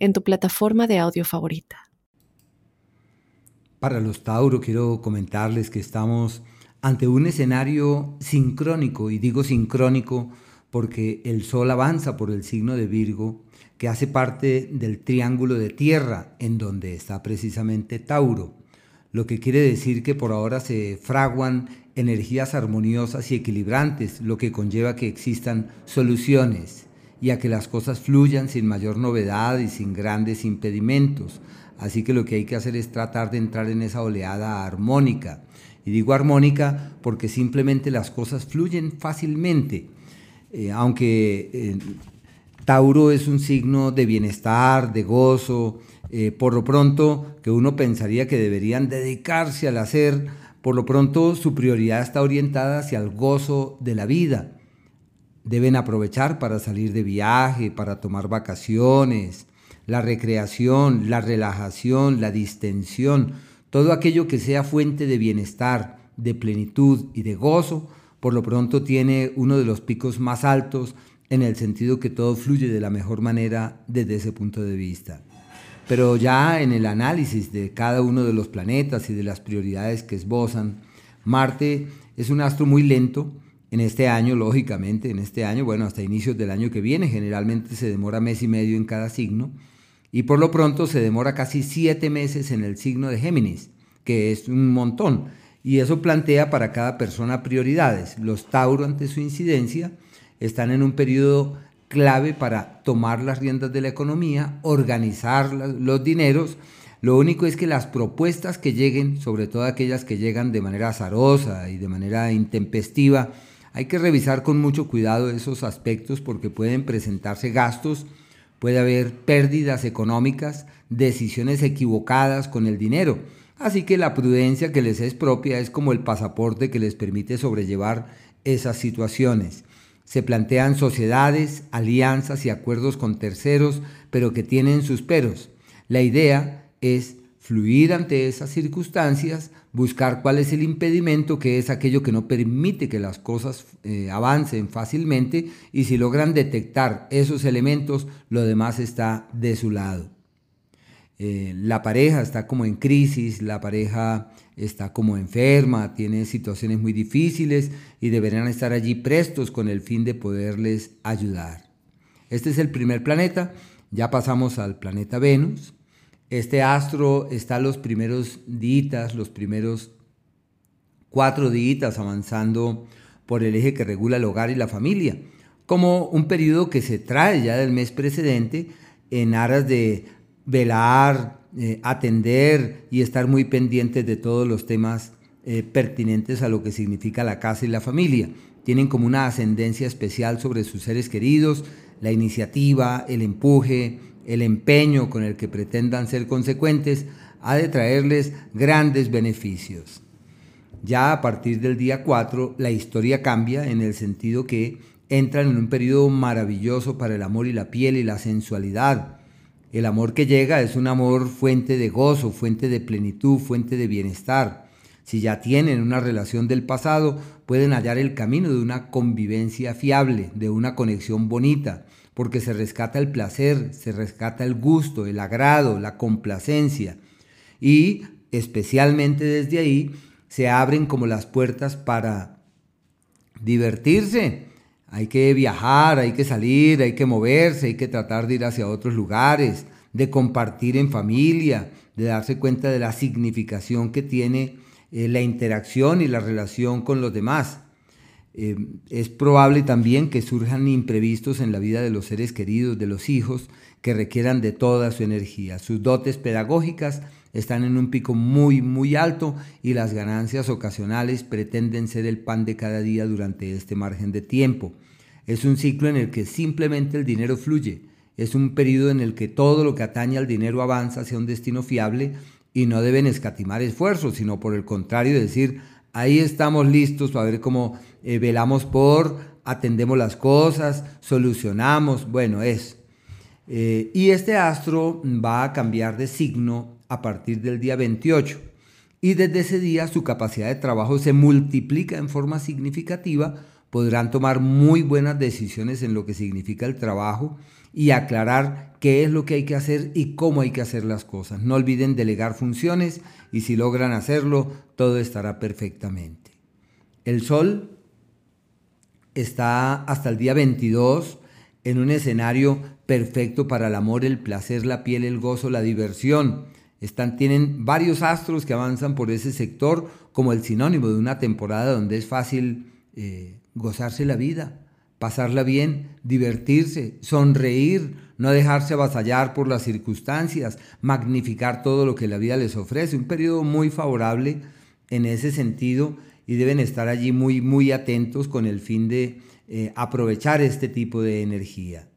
en tu plataforma de audio favorita. Para los Tauro quiero comentarles que estamos ante un escenario sincrónico, y digo sincrónico porque el Sol avanza por el signo de Virgo, que hace parte del triángulo de tierra, en donde está precisamente Tauro, lo que quiere decir que por ahora se fraguan energías armoniosas y equilibrantes, lo que conlleva que existan soluciones y a que las cosas fluyan sin mayor novedad y sin grandes impedimentos. Así que lo que hay que hacer es tratar de entrar en esa oleada armónica. Y digo armónica porque simplemente las cosas fluyen fácilmente. Eh, aunque eh, Tauro es un signo de bienestar, de gozo, eh, por lo pronto que uno pensaría que deberían dedicarse al hacer, por lo pronto su prioridad está orientada hacia el gozo de la vida Deben aprovechar para salir de viaje, para tomar vacaciones, la recreación, la relajación, la distensión, todo aquello que sea fuente de bienestar, de plenitud y de gozo, por lo pronto tiene uno de los picos más altos en el sentido que todo fluye de la mejor manera desde ese punto de vista. Pero ya en el análisis de cada uno de los planetas y de las prioridades que esbozan, Marte es un astro muy lento, en este año, lógicamente, en este año, bueno, hasta inicios del año que viene, generalmente se demora mes y medio en cada signo, y por lo pronto se demora casi siete meses en el signo de Géminis, que es un montón, y eso plantea para cada persona prioridades. Los Tauro, ante su incidencia, están en un periodo clave para tomar las riendas de la economía, organizar los dineros, lo único es que las propuestas que lleguen, sobre todo aquellas que llegan de manera azarosa y de manera intempestiva, hay que revisar con mucho cuidado esos aspectos porque pueden presentarse gastos, puede haber pérdidas económicas, decisiones equivocadas con el dinero. Así que la prudencia que les es propia es como el pasaporte que les permite sobrellevar esas situaciones. Se plantean sociedades, alianzas y acuerdos con terceros, pero que tienen sus peros. La idea es fluir ante esas circunstancias, buscar cuál es el impedimento, que es aquello que no permite que las cosas eh, avancen fácilmente, y si logran detectar esos elementos, lo demás está de su lado. Eh, la pareja está como en crisis, la pareja está como enferma, tiene situaciones muy difíciles y deberán estar allí prestos con el fin de poderles ayudar. Este es el primer planeta, ya pasamos al planeta Venus. Este astro está los primeros días, los primeros cuatro días avanzando por el eje que regula el hogar y la familia, como un periodo que se trae ya del mes precedente en aras de velar, eh, atender y estar muy pendientes de todos los temas eh, pertinentes a lo que significa la casa y la familia. Tienen como una ascendencia especial sobre sus seres queridos, la iniciativa, el empuje, el empeño con el que pretendan ser consecuentes ha de traerles grandes beneficios. Ya a partir del día 4 la historia cambia en el sentido que entran en un periodo maravilloso para el amor y la piel y la sensualidad. El amor que llega es un amor fuente de gozo, fuente de plenitud, fuente de bienestar. Si ya tienen una relación del pasado, pueden hallar el camino de una convivencia fiable, de una conexión bonita, porque se rescata el placer, se rescata el gusto, el agrado, la complacencia. Y especialmente desde ahí se abren como las puertas para divertirse. Hay que viajar, hay que salir, hay que moverse, hay que tratar de ir hacia otros lugares, de compartir en familia, de darse cuenta de la significación que tiene eh, la interacción y la relación con los demás. Eh, es probable también que surjan imprevistos en la vida de los seres queridos, de los hijos, que requieran de toda su energía. Sus dotes pedagógicas están en un pico muy, muy alto y las ganancias ocasionales pretenden ser el pan de cada día durante este margen de tiempo. Es un ciclo en el que simplemente el dinero fluye. es un periodo en el que todo lo que atañe al dinero avanza hacia un destino fiable y no deben escatimar esfuerzos, sino por el contrario decir, ahí estamos listos para ver cómo eh, velamos por, atendemos las cosas, solucionamos, bueno, es. Eh, y este astro va a cambiar de signo a partir del día 28 y desde ese día su capacidad de trabajo se multiplica en forma significativa, podrán tomar muy buenas decisiones en lo que significa el trabajo y aclarar qué es lo que hay que hacer y cómo hay que hacer las cosas. No olviden delegar funciones y si logran hacerlo, todo estará perfectamente. El Sol está hasta el día 22 en un escenario perfecto para el amor, el placer, la piel, el gozo, la diversión. Están, tienen varios astros que avanzan por ese sector como el sinónimo de una temporada donde es fácil eh, gozarse la vida, pasarla bien, divertirse, sonreír, no dejarse avasallar por las circunstancias, magnificar todo lo que la vida les ofrece. Un periodo muy favorable en ese sentido y deben estar allí muy, muy atentos con el fin de eh, aprovechar este tipo de energía.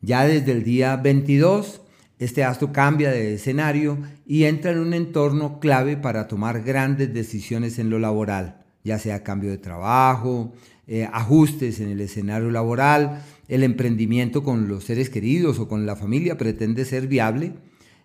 Ya desde el día 22, este astro cambia de escenario y entra en un entorno clave para tomar grandes decisiones en lo laboral, ya sea cambio de trabajo, eh, ajustes en el escenario laboral, el emprendimiento con los seres queridos o con la familia pretende ser viable,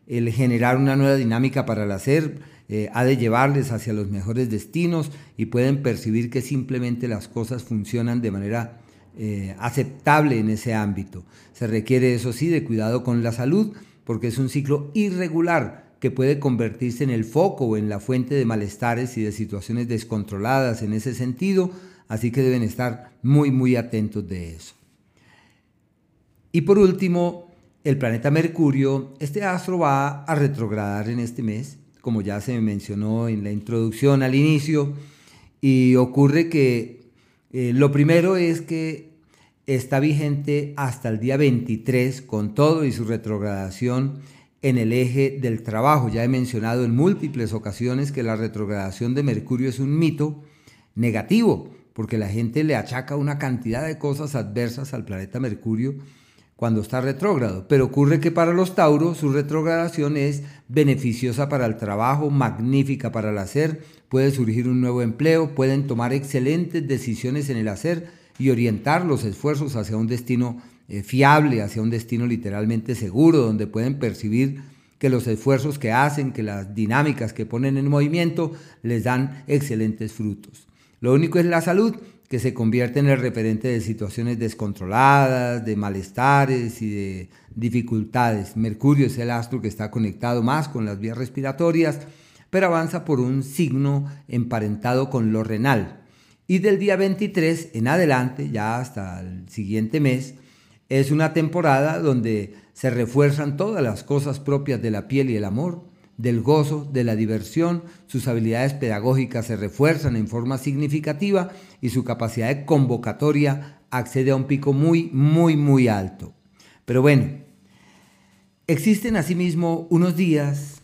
el generar una nueva dinámica para el hacer eh, ha de llevarles hacia los mejores destinos y pueden percibir que simplemente las cosas funcionan de manera eh, aceptable en ese ámbito. Se requiere, eso sí, de cuidado con la salud porque es un ciclo irregular que puede convertirse en el foco o en la fuente de malestares y de situaciones descontroladas en ese sentido, Así que deben estar muy, muy atentos de eso. Y por último, el planeta Mercurio, este astro va a retrogradar en este mes, como ya se mencionó en la introducción al inicio, y ocurre que eh, lo primero es que está vigente hasta el día 23 con todo y su retrogradación en el eje del trabajo. Ya he mencionado en múltiples ocasiones que la retrogradación de Mercurio es un mito negativo porque la gente le achaca una cantidad de cosas adversas al planeta Mercurio cuando está retrógrado. Pero ocurre que para los Tauros su retrogradación es beneficiosa para el trabajo, magnífica para el hacer, puede surgir un nuevo empleo, pueden tomar excelentes decisiones en el hacer y orientar los esfuerzos hacia un destino eh, fiable, hacia un destino literalmente seguro, donde pueden percibir que los esfuerzos que hacen, que las dinámicas que ponen en movimiento les dan excelentes frutos. Lo único es la salud, que se convierte en el referente de situaciones descontroladas, de malestares y de dificultades. Mercurio es el astro que está conectado más con las vías respiratorias, pero avanza por un signo emparentado con lo renal. Y del día 23 en adelante, ya hasta el siguiente mes, es una temporada donde se refuerzan todas las cosas propias de la piel y el amor, del gozo, de la diversión, sus habilidades pedagógicas se refuerzan en forma significativa y su capacidad de convocatoria accede a un pico muy, muy, muy alto. Pero bueno, existen asimismo unos días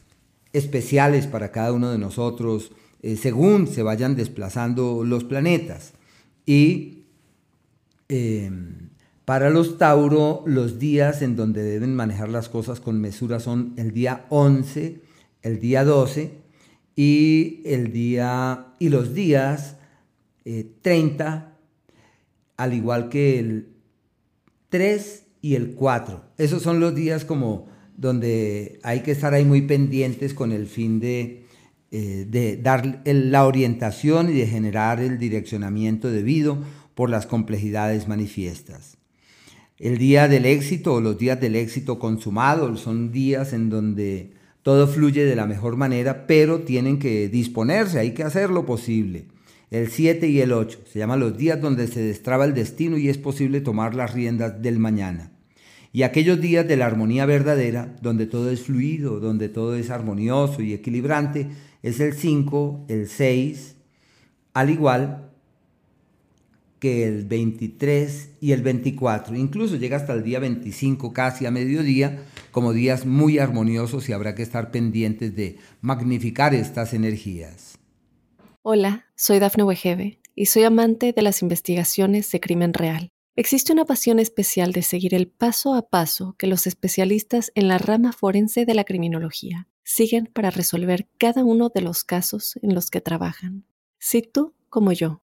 especiales para cada uno de nosotros eh, según se vayan desplazando los planetas. Y em, para los Tauro, los días en donde deben manejar las cosas con mesura son el día 11, el día 12 y, el día, y los días 30, eh, al igual que el 3 y el 4. Esos son los días como donde hay que estar ahí muy pendientes con el fin de, eh, de dar la orientación y de generar el direccionamiento debido por las complejidades manifiestas. El día del éxito o los días del éxito consumado son días en donde todo fluye de la mejor manera, pero tienen que disponerse, hay que hacer lo posible. El 7 y el 8 se llaman los días donde se destraba el destino y es posible tomar las riendas del mañana. Y aquellos días de la armonía verdadera, donde todo es fluido, donde todo es armonioso y equilibrante, es el 5, el 6, al igual que el 23 y el 24. Incluso llega hasta el día 25, casi a mediodía, como días muy armoniosos y habrá que estar pendientes de magnificar estas energías. Hola, soy Dafne Wegebe y soy amante de las investigaciones de crimen real Existe una pasión especial de seguir el paso a paso que los especialistas en la rama forense de la criminología siguen para resolver cada uno de los casos en los que trabajan. Si tú, como yo,